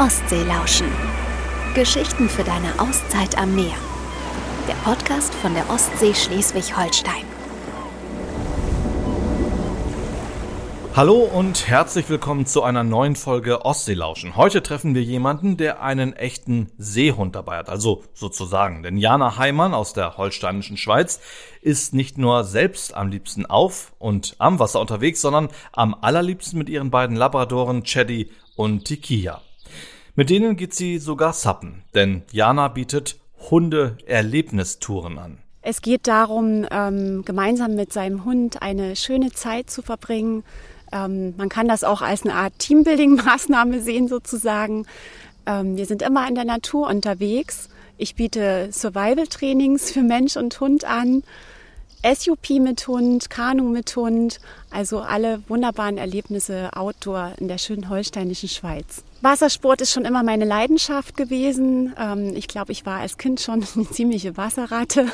Ostsee lauschen. Geschichten für deine Auszeit am Meer. Der Podcast von der Ostsee Schleswig-Holstein. Hallo und herzlich willkommen zu einer neuen Folge Ostseelauschen. Heute treffen wir jemanden, der einen echten Seehund dabei hat, also sozusagen. Denn Jana Heimann aus der holsteinischen Schweiz ist nicht nur selbst am liebsten auf und am Wasser unterwegs, sondern am allerliebsten mit ihren beiden Labradoren Cheddy und Tikia. Mit denen geht sie sogar sappen, denn Jana bietet Hunde-Erlebnistouren an. Es geht darum, ähm, gemeinsam mit seinem Hund eine schöne Zeit zu verbringen, ähm, man kann das auch als eine Art Teambuilding-Maßnahme sehen sozusagen. Ähm, wir sind immer in der Natur unterwegs. Ich biete Survival-Trainings für Mensch und Hund an. SUP mit Hund, Kanu mit Hund, also alle wunderbaren Erlebnisse outdoor in der schönen holsteinischen Schweiz. Wassersport ist schon immer meine Leidenschaft gewesen. Ähm, ich glaube, ich war als Kind schon eine ziemliche Wasserratte.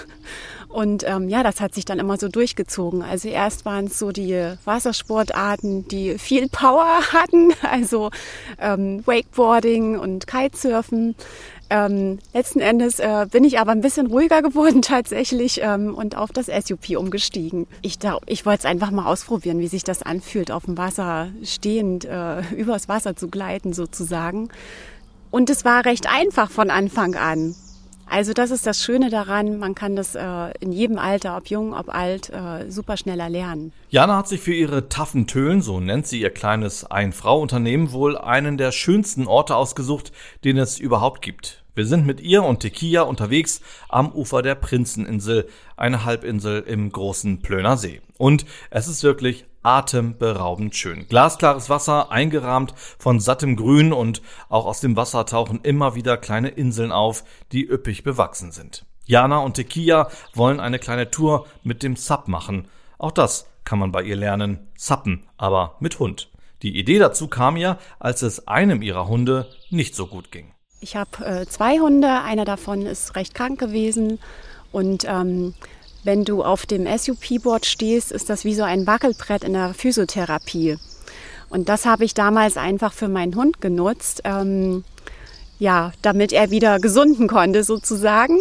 Und ähm, ja, das hat sich dann immer so durchgezogen. Also erst waren es so die Wassersportarten, die viel Power hatten, also ähm, Wakeboarding und Kitesurfen. Ähm, letzten Endes äh, bin ich aber ein bisschen ruhiger geworden tatsächlich ähm, und auf das SUP umgestiegen. Ich, ich wollte es einfach mal ausprobieren, wie sich das anfühlt, auf dem Wasser stehend äh, übers Wasser zu gleiten sozusagen. Und es war recht einfach von Anfang an. Also das ist das Schöne daran, man kann das äh, in jedem Alter, ob jung, ob alt, äh, super schnell erlernen. Jana hat sich für ihre taffen Tölen, so nennt sie ihr kleines Ein-Frau-Unternehmen, wohl einen der schönsten Orte ausgesucht, den es überhaupt gibt. Wir sind mit ihr und Tequila unterwegs am Ufer der Prinzeninsel, eine Halbinsel im großen Plöner See. Und es ist wirklich atemberaubend schön. Glasklares Wasser, eingerahmt von sattem Grün und auch aus dem Wasser tauchen immer wieder kleine Inseln auf, die üppig bewachsen sind. Jana und Tequila wollen eine kleine Tour mit dem Sub machen. Auch das kann man bei ihr lernen. Sappen, aber mit Hund. Die Idee dazu kam ihr, als es einem ihrer Hunde nicht so gut ging. Ich habe äh, zwei Hunde, einer davon ist recht krank gewesen und ähm, wenn du auf dem SUP-Board stehst, ist das wie so ein Wackelbrett in der Physiotherapie. Und das habe ich damals einfach für meinen Hund genutzt, ähm, ja, damit er wieder gesunden konnte sozusagen.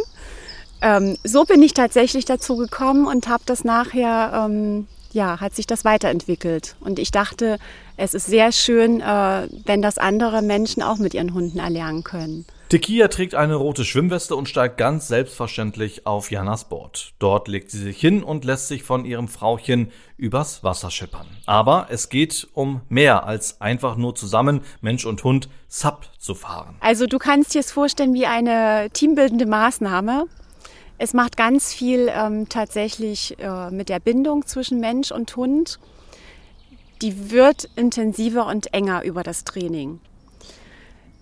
Ähm, so bin ich tatsächlich dazu gekommen und habe das nachher ähm, ja, hat sich das weiterentwickelt. Und ich dachte, es ist sehr schön, äh, wenn das andere Menschen auch mit ihren Hunden erlernen können. Tekia trägt eine rote Schwimmweste und steigt ganz selbstverständlich auf Janas Board. Dort legt sie sich hin und lässt sich von ihrem Frauchen übers Wasser schippern. Aber es geht um mehr als einfach nur zusammen Mensch und Hund Sub zu fahren. Also du kannst dir es vorstellen wie eine teambildende Maßnahme. Es macht ganz viel ähm, tatsächlich äh, mit der Bindung zwischen Mensch und Hund. Die wird intensiver und enger über das Training.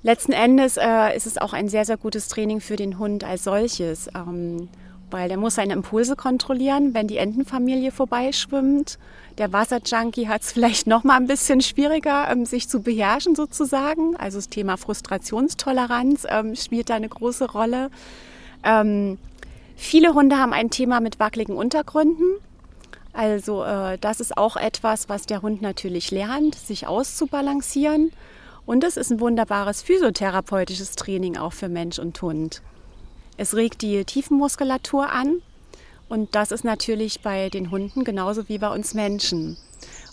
Letzten Endes äh, ist es auch ein sehr, sehr gutes Training für den Hund als solches, ähm, weil der muss seine Impulse kontrollieren, wenn die Entenfamilie vorbeischwimmt. Der Wasserjunkie hat es vielleicht noch mal ein bisschen schwieriger, ähm, sich zu beherrschen sozusagen. Also das Thema Frustrationstoleranz ähm, spielt da eine große Rolle. Ähm, Viele Hunde haben ein Thema mit wackeligen Untergründen. Also äh, das ist auch etwas, was der Hund natürlich lernt, sich auszubalancieren. Und es ist ein wunderbares physiotherapeutisches Training auch für Mensch und Hund. Es regt die Tiefenmuskulatur an und das ist natürlich bei den Hunden genauso wie bei uns Menschen.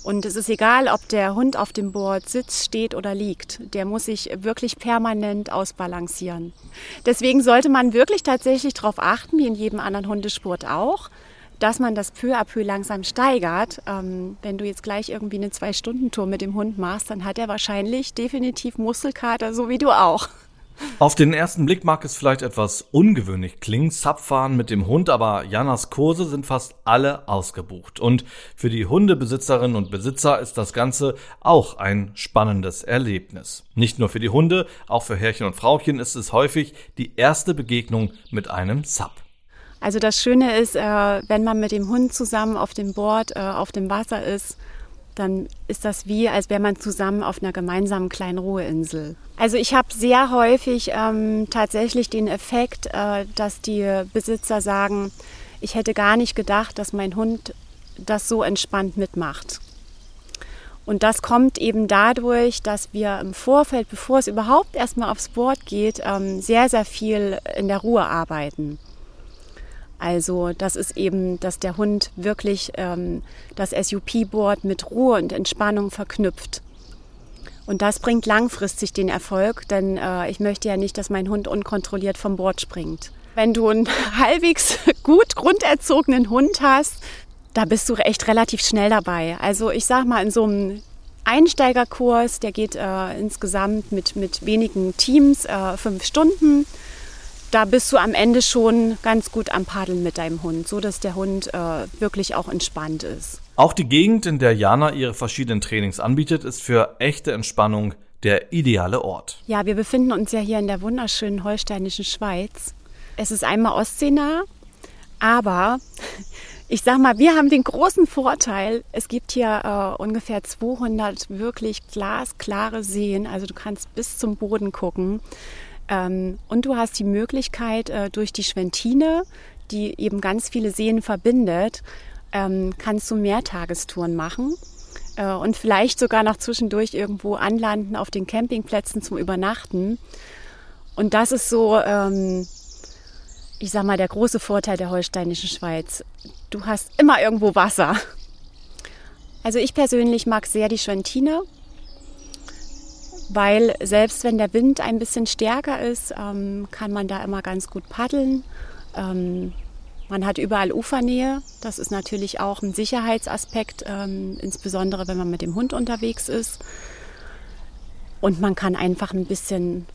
Und es ist egal, ob der Hund auf dem Board sitzt, steht oder liegt. Der muss sich wirklich permanent ausbalancieren. Deswegen sollte man wirklich tatsächlich darauf achten, wie in jedem anderen Hundesport auch, dass man das peu à peu langsam steigert. Ähm, wenn du jetzt gleich irgendwie eine Zwei-Stunden-Tour mit dem Hund machst, dann hat er wahrscheinlich definitiv Muskelkater, so wie du auch. Auf den ersten Blick mag es vielleicht etwas ungewöhnlich klingen, Zapfahren mit dem Hund, aber Janas Kurse sind fast alle ausgebucht. Und für die Hundebesitzerinnen und Besitzer ist das Ganze auch ein spannendes Erlebnis. Nicht nur für die Hunde, auch für Herrchen und Frauchen ist es häufig die erste Begegnung mit einem Zap. Also das Schöne ist, äh, wenn man mit dem Hund zusammen auf dem Board, äh, auf dem Wasser ist, dann ist das wie, als wäre man zusammen auf einer gemeinsamen kleinen Ruheinsel. Also ich habe sehr häufig ähm, tatsächlich den Effekt, äh, dass die Besitzer sagen, ich hätte gar nicht gedacht, dass mein Hund das so entspannt mitmacht. Und das kommt eben dadurch, dass wir im Vorfeld, bevor es überhaupt erstmal aufs Board geht, ähm, sehr, sehr viel in der Ruhe arbeiten. Also das ist eben, dass der Hund wirklich ähm, das SUP-Board mit Ruhe und Entspannung verknüpft. Und das bringt langfristig den Erfolg, denn äh, ich möchte ja nicht, dass mein Hund unkontrolliert vom Board springt. Wenn du einen halbwegs gut grunderzogenen Hund hast, da bist du echt relativ schnell dabei. Also ich sag mal, in so einem Einsteigerkurs, der geht äh, insgesamt mit, mit wenigen Teams äh, fünf Stunden da bist du am Ende schon ganz gut am Paddeln mit deinem Hund, so dass der Hund äh, wirklich auch entspannt ist. Auch die Gegend, in der Jana ihre verschiedenen Trainings anbietet, ist für echte Entspannung der ideale Ort. Ja, wir befinden uns ja hier in der wunderschönen holsteinischen Schweiz. Es ist einmal ostseenah, aber ich sag mal, wir haben den großen Vorteil, es gibt hier äh, ungefähr 200 wirklich glasklare Seen, also du kannst bis zum Boden gucken. Ähm, und du hast die Möglichkeit, äh, durch die Schwentine, die eben ganz viele Seen verbindet, ähm, kannst du Mehrtagestouren machen äh, und vielleicht sogar noch zwischendurch irgendwo anlanden auf den Campingplätzen zum Übernachten. Und das ist so, ähm, ich sag mal, der große Vorteil der holsteinischen Schweiz. Du hast immer irgendwo Wasser. Also ich persönlich mag sehr die Schwentine weil selbst wenn der Wind ein bisschen stärker ist, ähm, kann man da immer ganz gut paddeln. Ähm, man hat überall Ufernähe. Das ist natürlich auch ein Sicherheitsaspekt, ähm, insbesondere wenn man mit dem Hund unterwegs ist. Und man kann einfach ein bisschen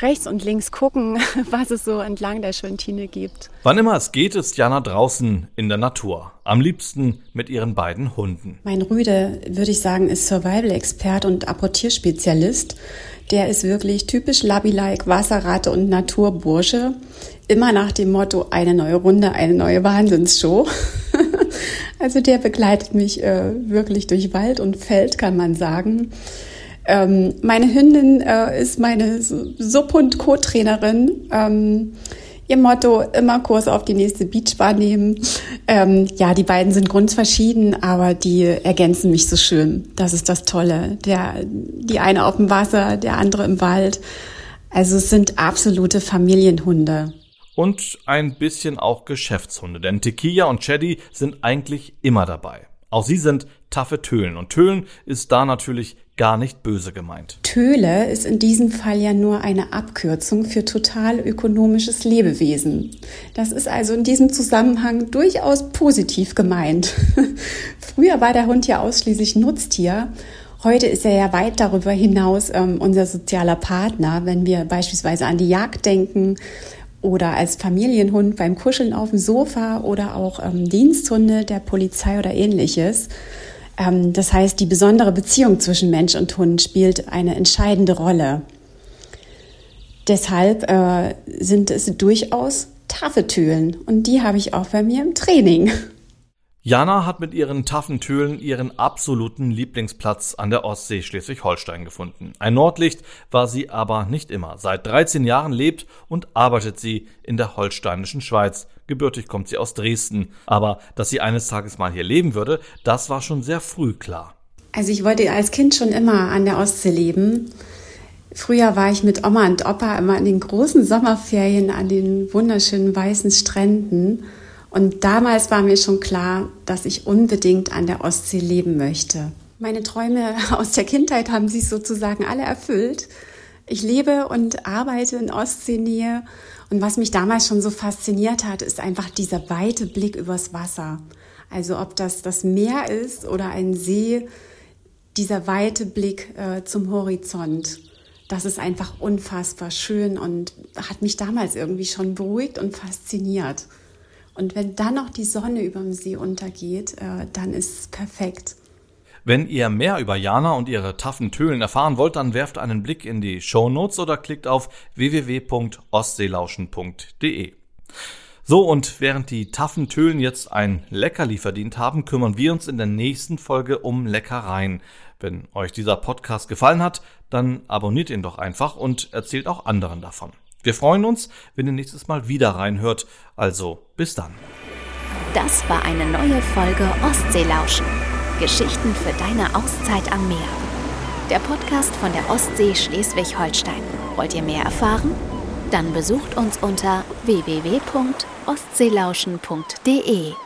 rechts und links gucken, was es so entlang der Schwentine gibt. Wann immer es geht, ist Jana draußen in der Natur. Am liebsten mit ihren beiden Hunden. Mein Rüde, würde ich sagen, ist Survival-Expert und Apportierspezialist. Der ist wirklich typisch Labby-like, Wasserrate und Naturbursche. Immer nach dem Motto, eine neue Runde, eine neue Wahnsinnsshow. also der begleitet mich äh, wirklich durch Wald und Feld, kann man sagen. Ähm, meine Hündin äh, ist meine Sub- und Co-Trainerin. Ähm, ihr Motto, immer Kurs auf die nächste Beachbar nehmen. Ähm, ja, die beiden sind grundverschieden, aber die ergänzen mich so schön. Das ist das Tolle. Der, die eine auf dem Wasser, der andere im Wald. Also es sind absolute Familienhunde. Und ein bisschen auch Geschäftshunde, denn Tequila und Cheddy sind eigentlich immer dabei. Auch sie sind taffe Tölen und Tölen ist da natürlich gar nicht böse gemeint. Töle ist in diesem Fall ja nur eine Abkürzung für total ökonomisches Lebewesen. Das ist also in diesem Zusammenhang durchaus positiv gemeint. Früher war der Hund ja ausschließlich Nutztier. Heute ist er ja weit darüber hinaus ähm, unser sozialer Partner, wenn wir beispielsweise an die Jagd denken oder als Familienhund beim Kuscheln auf dem Sofa oder auch ähm, Diensthunde der Polizei oder ähnliches. Ähm, das heißt, die besondere Beziehung zwischen Mensch und Hund spielt eine entscheidende Rolle. Deshalb äh, sind es durchaus Tafeltülen und die habe ich auch bei mir im Training. Jana hat mit ihren taffen Tölen ihren absoluten Lieblingsplatz an der Ostsee Schleswig-Holstein gefunden. Ein Nordlicht war sie aber nicht immer. Seit 13 Jahren lebt und arbeitet sie in der holsteinischen Schweiz. Gebürtig kommt sie aus Dresden. Aber dass sie eines Tages mal hier leben würde, das war schon sehr früh klar. Also ich wollte als Kind schon immer an der Ostsee leben. Früher war ich mit Oma und Opa immer in den großen Sommerferien an den wunderschönen weißen Stränden. Und damals war mir schon klar, dass ich unbedingt an der Ostsee leben möchte. Meine Träume aus der Kindheit haben sich sozusagen alle erfüllt. Ich lebe und arbeite in Ostseenähe und was mich damals schon so fasziniert hat, ist einfach dieser weite Blick übers Wasser. Also ob das das Meer ist oder ein See, dieser weite Blick äh, zum Horizont. Das ist einfach unfassbar schön und hat mich damals irgendwie schon beruhigt und fasziniert. Und wenn dann noch die Sonne über dem See untergeht, äh, dann ist es perfekt. Wenn ihr mehr über Jana und ihre taffen Tölen erfahren wollt, dann werft einen Blick in die Show Notes oder klickt auf www.ostseelauschen.de. So, und während die taffen Tölen jetzt ein Leckerli verdient haben, kümmern wir uns in der nächsten Folge um Leckereien. Wenn euch dieser Podcast gefallen hat, dann abonniert ihn doch einfach und erzählt auch anderen davon. Wir freuen uns, wenn ihr nächstes Mal wieder reinhört. Also bis dann. Das war eine neue Folge Ostseelauschen. Geschichten für deine Auszeit am Meer. Der Podcast von der Ostsee Schleswig-Holstein. Wollt ihr mehr erfahren? Dann besucht uns unter www.ostseelauschen.de.